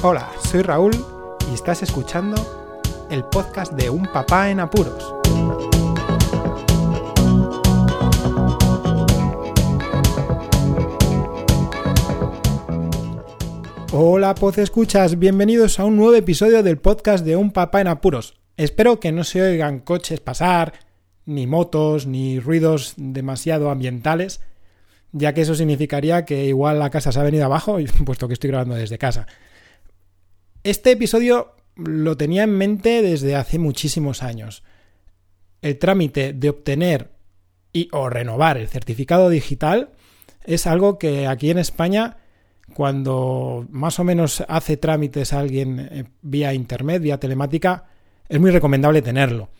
Hola, soy Raúl y estás escuchando el podcast de Un Papá en Apuros. Hola, Poz Escuchas, bienvenidos a un nuevo episodio del podcast de Un Papá en Apuros. Espero que no se oigan coches pasar, ni motos, ni ruidos demasiado ambientales, ya que eso significaría que igual la casa se ha venido abajo, puesto que estoy grabando desde casa. Este episodio lo tenía en mente desde hace muchísimos años. El trámite de obtener y o renovar el certificado digital es algo que aquí en España, cuando más o menos hace trámites a alguien eh, vía internet, vía telemática, es muy recomendable tenerlo.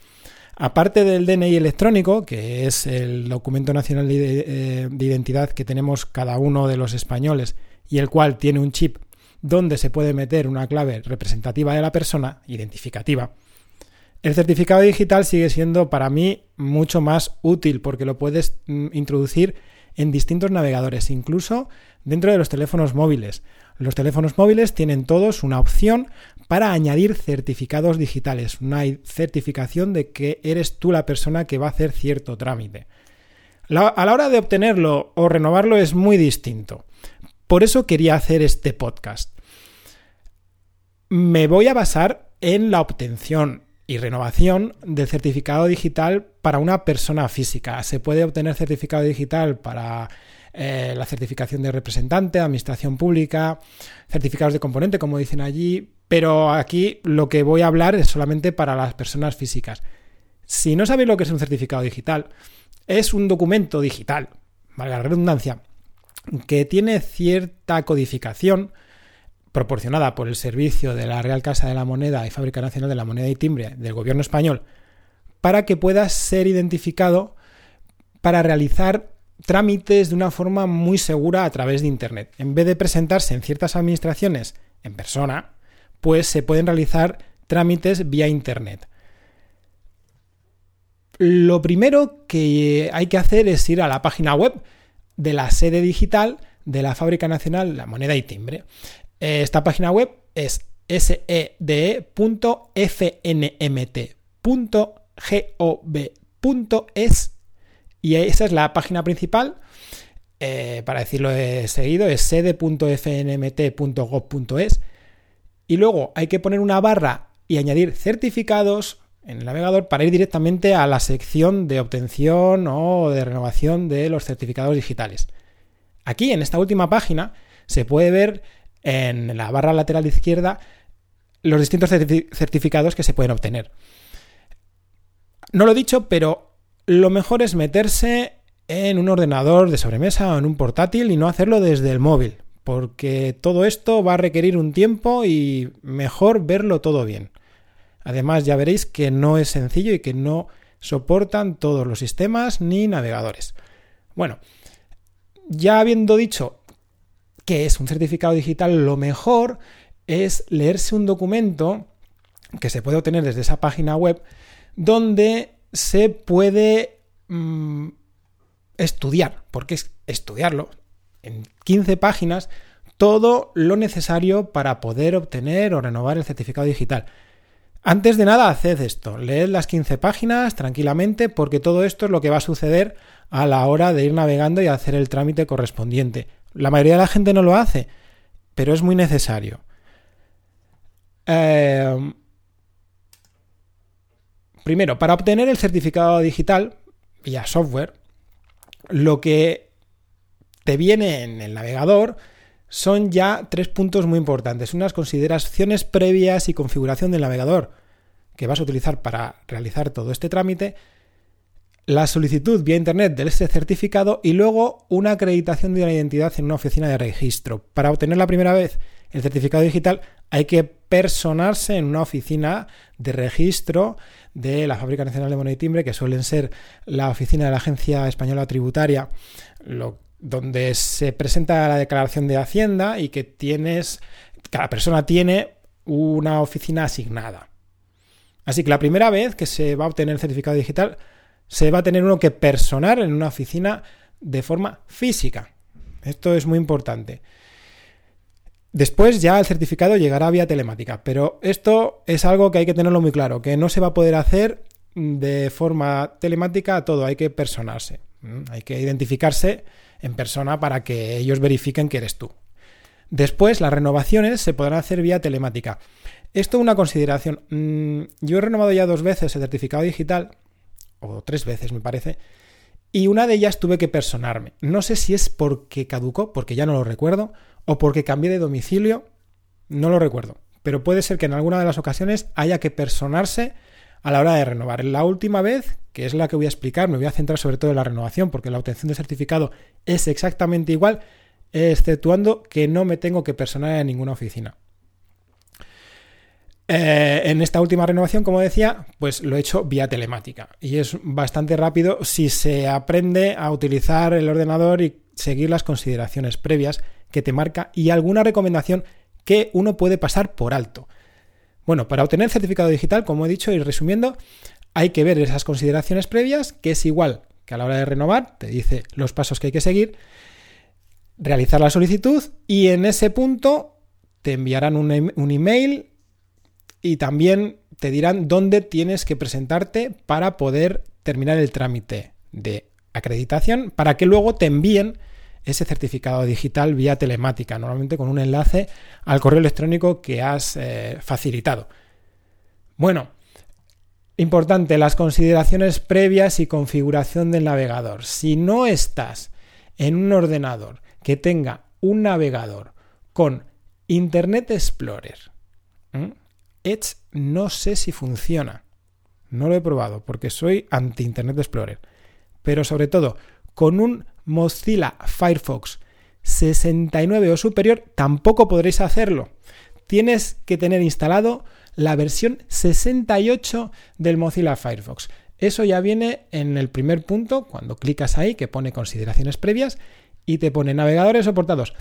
Aparte del DNI electrónico, que es el documento nacional eh, de, identidad que tenemos cada uno de los españoles y el cual tiene un chip donde se puede meter una clave representativa de la persona, identificativa, el certificado digital sigue siendo para mí mucho más útil porque lo puedes mm, introducir en distintos navegadores, incluso dentro de los teléfonos móviles. Los teléfonos móviles tienen todos una opción para añadir certificados digitales, una certificación de que eres tú la persona que va a hacer cierto trámite. a la hora de obtenerlo o renovarlo es muy distinto. Por eso quería hacer este podcast. Me voy a basar en la obtención y renovación del certificado digital para una persona física. Se puede obtener certificado digital para eh, la certificación de representante, administración pública, certificados de componente, como dicen allí, pero aquí lo que voy a hablar es solamente para las personas físicas. Si no sabéis lo que es un certificado digital, es un documento digital, valga la redundancia, que tiene cierta codificación proporcionada por el servicio de la Real Casa de la Moneda y Fábrica Nacional de la Moneda y Timbre del Gobierno español para que pueda ser identificado para realizar trámites de una forma muy segura a través de Internet. En vez de presentarse en ciertas administraciones en persona, pues se pueden realizar trámites vía Internet. Lo primero que hay que hacer es ir a la página web de la sede digital de la Fábrica Nacional de la Moneda y Timbre. Esta página web es sede.fnmt.gov.es y esa es la página principal. Eh, para decirlo de seguido, es sede.fnmt.gov.es. Y luego hay que poner una barra y añadir certificados en el navegador para ir directamente a la sección de obtención o de renovación de los certificados digitales. Aquí, en esta última página, se puede ver en la barra lateral izquierda los distintos certificados que se pueden obtener. No lo he dicho, pero lo mejor es meterse en un ordenador de sobremesa o en un portátil y no hacerlo desde el móvil, porque todo esto va a requerir un tiempo y mejor verlo todo bien. Además, ya veréis que no es sencillo y que no soportan todos los sistemas ni navegadores. Bueno, ya habiendo dicho qué es un certificado digital, lo mejor es leerse un documento que se puede obtener desde esa página web donde se puede mmm, estudiar, porque es estudiarlo en 15 páginas, todo lo necesario para poder obtener o renovar el certificado digital. Antes de nada, haced esto, leed las 15 páginas tranquilamente porque todo esto es lo que va a suceder a la hora de ir navegando y hacer el trámite correspondiente. La mayoría de la gente no lo hace, pero es muy necesario. Eh, primero, para obtener el certificado digital vía software, lo que te viene en el navegador son ya tres puntos muy importantes. Unas consideraciones previas y configuración del navegador que vas a utilizar para realizar todo este trámite la solicitud vía Internet de este certificado y luego una acreditación de una identidad en una oficina de registro. Para obtener la primera vez el certificado digital hay que personarse en una oficina de registro de la Fábrica Nacional de Moneda y Timbre, que suelen ser la oficina de la Agencia Española Tributaria, donde se presenta la declaración de Hacienda y que tienes, cada persona tiene una oficina asignada. Así que la primera vez que se va a obtener el certificado digital se va a tener uno que personar en una oficina de forma física. Esto es muy importante. Después ya el certificado llegará vía telemática, pero esto es algo que hay que tenerlo muy claro, que no se va a poder hacer de forma telemática todo, hay que personarse, hay que identificarse en persona para que ellos verifiquen que eres tú. Después las renovaciones se podrán hacer vía telemática. Esto es una consideración. Mm, yo he renovado ya dos veces el certificado digital, o tres veces me parece, y una de ellas tuve que personarme. No sé si es porque caducó, porque ya no lo recuerdo, o porque cambié de domicilio, no lo recuerdo. Pero puede ser que en alguna de las ocasiones haya que personarse a la hora de renovar. La última vez, que es la que voy a explicar, me voy a centrar sobre todo en la renovación, porque la obtención de certificado es exactamente igual, exceptuando que no me tengo que personar en ninguna oficina. Eh, en esta última renovación, como decía, pues lo he hecho vía telemática y es bastante rápido si se aprende a utilizar el ordenador y seguir las consideraciones previas que te marca y alguna recomendación que uno puede pasar por alto. Bueno, para obtener certificado digital, como he dicho y resumiendo, hay que ver esas consideraciones previas, que es igual que a la hora de renovar, te dice los pasos que hay que seguir, realizar la solicitud y en ese punto te enviarán un, e-, un email y también te dirán dónde tienes que presentarte para poder terminar el trámite de acreditación para que luego te envíen ese certificado digital vía telemática, normalmente con un enlace al correo electrónico que has eh, facilitado. Bueno, importante, las consideraciones previas y configuración del navegador. Si no estás en un ordenador que tenga un navegador con Internet Explorer, Edge no sé si funciona. No lo he probado porque soy anti Internet Explorer. Pero sobre todo, con un Mozilla Firefox 69 o superior tampoco podréis hacerlo. Tienes que tener instalado la versión 68 del Mozilla Firefox. Eso ya viene en el primer punto, cuando clicas ahí, que pone consideraciones previas y te pone navegadores soportados.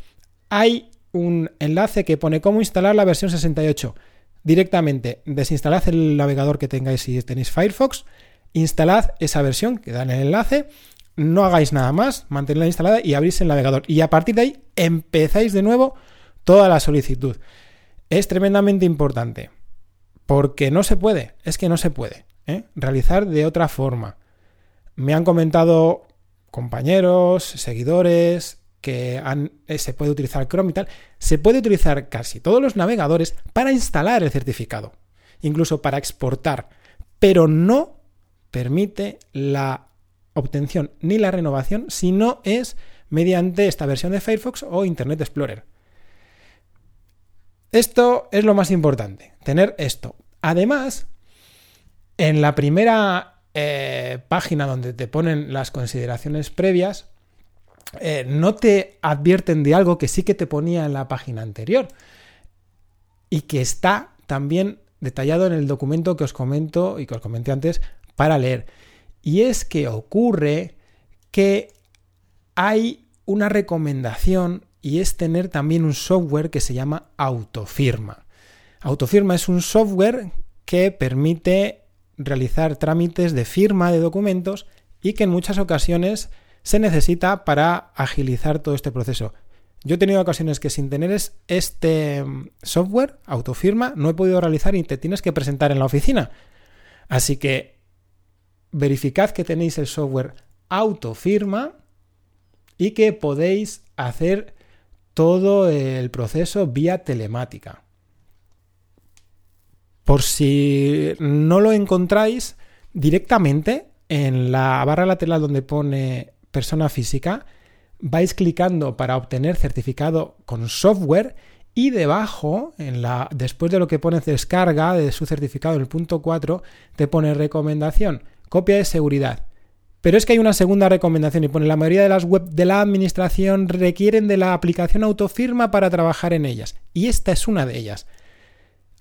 Hay un enlace que pone cómo instalar la versión 68 directamente desinstalad el navegador que tengáis si tenéis Firefox, instalad esa versión que da en el enlace, no hagáis nada más, mantenedla instalada y abrís el navegador. Y a partir de ahí empezáis de nuevo toda la solicitud. Es tremendamente importante, porque no se puede, es que no se puede ¿eh? realizar de otra forma. Me han comentado compañeros, seguidores, que eh, se puede utilizar Chrome y tal, se puede utilizar casi todos los navegadores para instalar el certificado, incluso para exportar, pero no permite la obtención ni la renovación si no es mediante esta versión de Firefox o Internet Explorer. Esto es lo más importante, tener esto. Además, en la primera eh, página donde te ponen las consideraciones previas, eh, no te advierten de algo que sí que te ponía en la página anterior y que está también detallado en el documento que os comento y que os comenté antes para leer. Y es que ocurre que hay una recomendación y es tener también un software que se llama Autofirma. Autofirma es un software que permite realizar trámites de firma de documentos y que en muchas ocasiones se necesita para agilizar todo este proceso. Yo he tenido ocasiones que sin tener este mm, software, autofirma, no he podido realizar y te tienes que presentar en la oficina. Así que verificad que tenéis el software autofirma y que podéis hacer todo el proceso vía telemática. Por si no lo encontráis directamente en la barra lateral donde pone persona física, vais clicando para obtener certificado con software y debajo, después de lo que pone descarga de su certificado en el punto 4, te pone recomendación, copia de seguridad. Pero es que hay una segunda recomendación y pone la mayoría de las web de la administración requieren de la aplicación autofirma para trabajar en ellas. Y esta es una de ellas.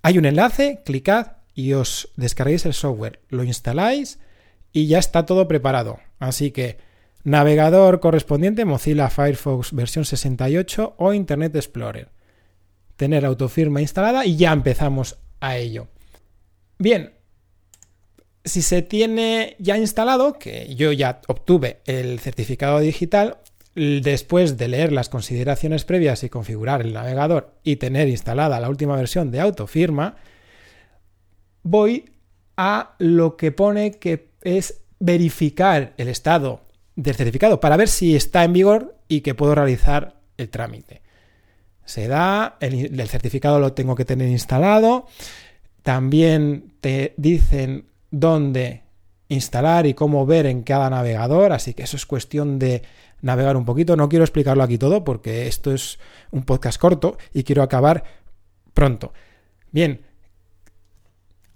Hay un enlace, clicad y os descarguéis el software, lo instaláis y ya está todo preparado. Así que Navegador correspondiente Mozilla Firefox versión 68 o Internet Explorer. Tener autofirma instalada y ya empezamos a ello. Bien, si se tiene ya instalado, que yo ya obtuve el certificado digital, después de leer las consideraciones previas y configurar el navegador y tener instalada la última versión de autofirma, voy a lo que pone que es verificar el estado del certificado para ver si está en vigor y que puedo realizar el trámite. Se da, el, certificado lo tengo que tener instalado, también te dicen dónde instalar y cómo ver en cada navegador, así que eso es cuestión de navegar un poquito. No quiero explicarlo aquí todo porque esto es un podcast corto y quiero acabar pronto. Bien,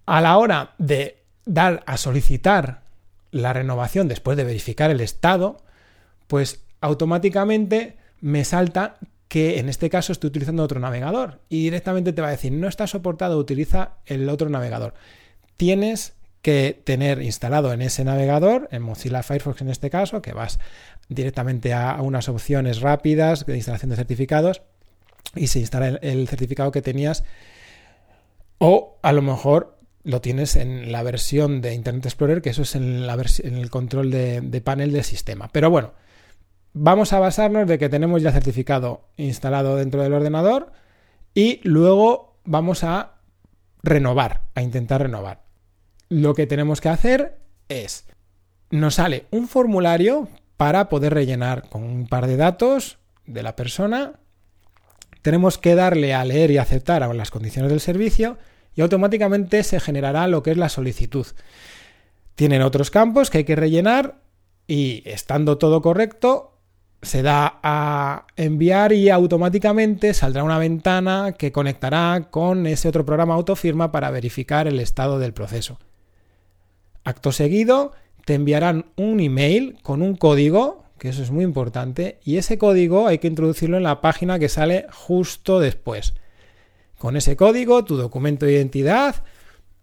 a la hora de dar a solicitar la renovación después de verificar el estado, pues automáticamente me salta que en este caso estoy utilizando otro navegador y directamente te va a decir no está soportado, utiliza el otro navegador. Tienes que tener instalado en ese navegador, en Mozilla Firefox en este caso, que vas directamente a unas opciones rápidas de instalación de certificados y se instala el, certificado que tenías o a lo mejor lo tienes en la versión de Internet Explorer, que eso es en, el control de, de, panel del sistema. Pero bueno, vamos a basarnos de que tenemos ya certificado instalado dentro del ordenador y luego vamos a renovar, a intentar renovar lo que tenemos que hacer es, nos sale un formulario para poder rellenar con un par de datos de la persona. Tenemos que darle a leer y aceptar las condiciones del servicio y automáticamente se generará lo que es la solicitud. Tienen otros campos que hay que rellenar y estando todo correcto, se da a enviar y automáticamente saldrá una ventana que conectará con ese otro programa autofirma para verificar el estado del proceso. Acto seguido, te enviarán un email con un código, que eso es muy importante, y ese código hay que introducirlo en la página que sale justo después. Con ese código, tu documento de identidad,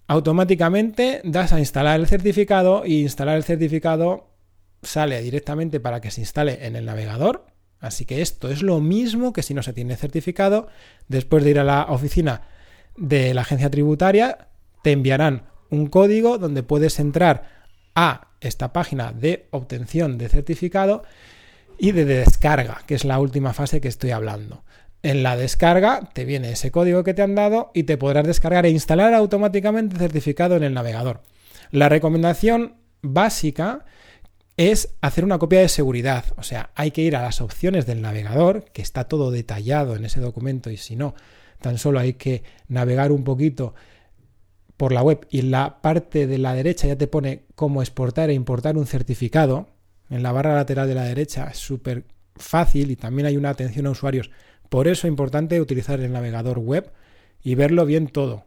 automáticamente das a instalar el certificado y instalar el certificado sale directamente para que se instale en el navegador. Así que esto es lo mismo que si no se tiene certificado. Después de ir a la oficina de la agencia tributaria, te enviarán un código donde puedes entrar a esta página de obtención de certificado y de descarga, que es la última fase que estoy hablando. En la descarga te viene ese código que te han dado y te podrás descargar e instalar automáticamente el certificado en el navegador. La recomendación básica es hacer una copia de seguridad, o sea, hay que ir a las opciones del navegador, que está todo detallado en ese documento y si no, tan solo hay que navegar un poquito por la web y la parte de la derecha ya te pone cómo exportar e importar un certificado, en la barra lateral de la derecha es súper fácil y también hay una atención a usuarios. Por eso es importante utilizar el navegador web y verlo bien todo.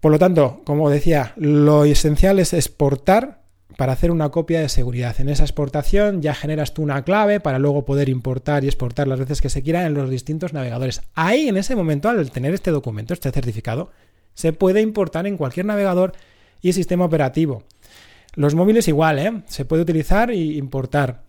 Por lo tanto, como decía, lo esencial es exportar para hacer una copia de seguridad. En esa exportación ya generas tú una clave para luego poder importar y exportar las veces que se quiera en los distintos navegadores. Ahí, en ese momento, al tener este documento, este certificado, se puede importar en cualquier navegador y sistema operativo. Los móviles igual, ¿eh? Se puede utilizar e importar.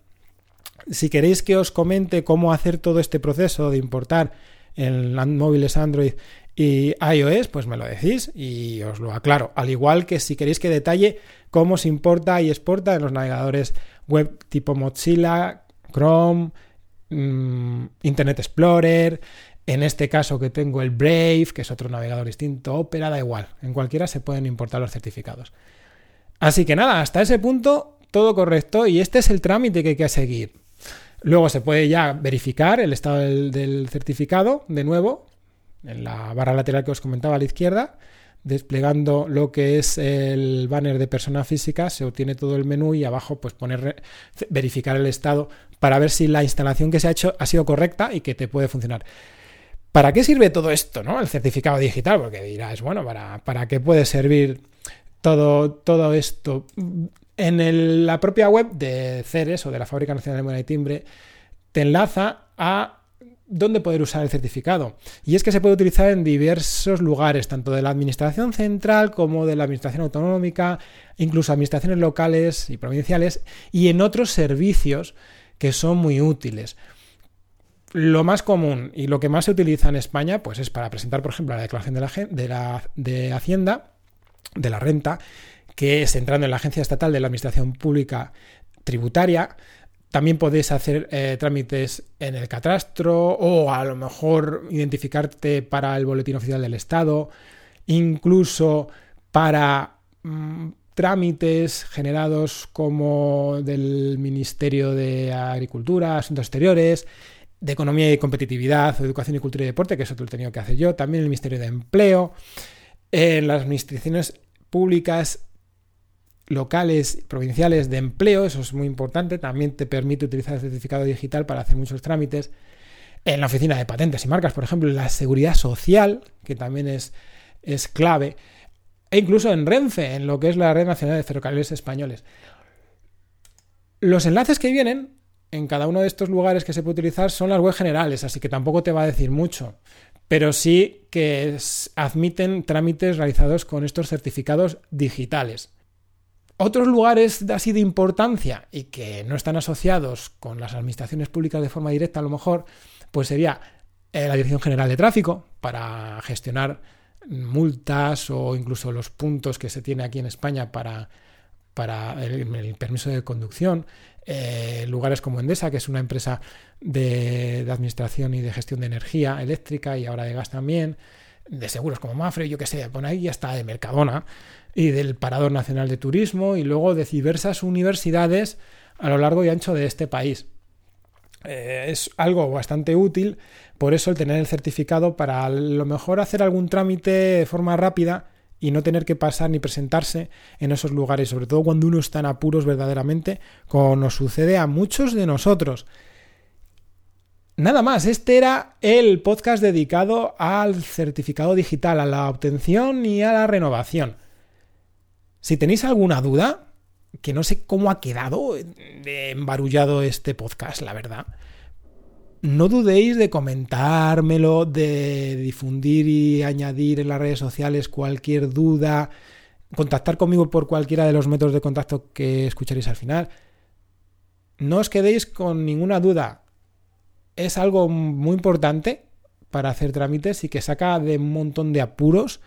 Si queréis que os comente cómo hacer todo este proceso de importar en móviles Android y iOS, pues me lo decís y os lo aclaro. Al igual que si queréis que detalle cómo se importa y exporta en los navegadores web tipo Mozilla, Chrome, mm, Internet Explorer, en este caso que tengo el Brave, que es otro navegador distinto, Opera, da igual. En cualquiera se pueden importar los certificados. Así que nada, hasta ese punto todo correcto y este es el trámite que hay que seguir. Luego se puede ya verificar el estado del, certificado de nuevo en la barra lateral que os comentaba a la izquierda, desplegando lo que es el banner de persona física, se obtiene todo el menú y abajo pues poner verificar el estado para ver si la instalación que se ha hecho ha sido correcta y que te puede funcionar. ¿Para qué sirve todo esto, no? El certificado digital, porque dirás, bueno, ¿para, para qué puede servir todo, todo esto? En la propia web de CERES o de la Fábrica Nacional de Moneda y Timbre te enlaza a dónde poder usar el certificado. Y es que se puede utilizar en diversos lugares, tanto de la administración central como de la administración autonómica, incluso administraciones locales y provinciales, y en otros servicios que son muy útiles. Lo más común y lo que más se utiliza en España, pues es para presentar, por ejemplo, la declaración de, la, de, la, de Hacienda, de la renta, que es entrando en la Agencia Estatal de la Administración Pública Tributaria, También podéis hacer eh, trámites en el catastro o a lo mejor identificarte para el boletín oficial del Estado, incluso para mm, trámites generados como del Ministerio de Agricultura, Asuntos Exteriores, de Economía y Competitividad, Educación y Cultura y Deporte, que eso te lo he tenido que hacer yo, también el Ministerio de Empleo, en las administraciones públicas locales, provinciales de empleo, eso es muy importante, también te permite utilizar el certificado digital para hacer muchos trámites. En la oficina de patentes y marcas, por ejemplo, en la seguridad social, que también es, es clave, e incluso en Renfe, en lo que es la Red Nacional de Ferrocarriles Españoles. Los enlaces que vienen en cada uno de estos lugares que se puede utilizar son las web generales, así que tampoco te va a decir mucho, pero sí que admiten trámites realizados con estos certificados digitales. Otros lugares así de importancia y que no están asociados con las administraciones públicas de forma directa, a lo mejor, pues sería eh, la Dirección General de Tráfico para gestionar multas o incluso los puntos que se tiene aquí en España para, para el, permiso de conducción. Eh, lugares como Endesa, que es una empresa de, administración y de gestión de energía eléctrica y ahora de gas también, de seguros como Mafre, yo qué sé, pone ahí ya está de Mercadona y del Parador Nacional de Turismo y luego de diversas universidades a lo largo y ancho de este país. Eh, es algo bastante útil, por eso el tener el certificado para a lo mejor hacer algún trámite de forma rápida y no tener que pasar ni presentarse en esos lugares, sobre todo cuando uno está en apuros verdaderamente, como nos sucede a muchos de nosotros. Nada más, este era el podcast dedicado al certificado digital, a la obtención y a la renovación. Si tenéis alguna duda, que no sé cómo ha quedado embarullado este podcast, la verdad. No dudéis de comentármelo, de difundir y añadir en las redes sociales cualquier duda, contactar conmigo por cualquiera de los métodos de contacto que escucharéis al final. No os quedéis con ninguna duda. Es algo muy importante para hacer trámites y que saca de un montón de apuros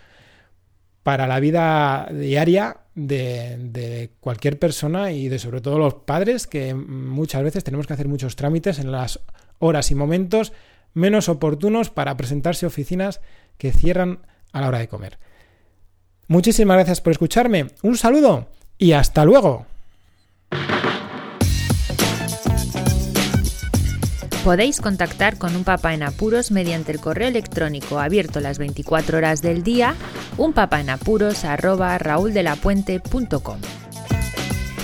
para la vida diaria de, cualquier persona y de sobre todo los padres que muchas veces tenemos que hacer muchos trámites en las horas y momentos menos oportunos para presentarse a oficinas que cierran a la hora de comer. Muchísimas gracias por escucharme, un saludo y hasta luego. Podéis contactar con un papá en apuros mediante el correo electrónico abierto las 24 horas del día, unpapaenapuros@rauldelapuente.com.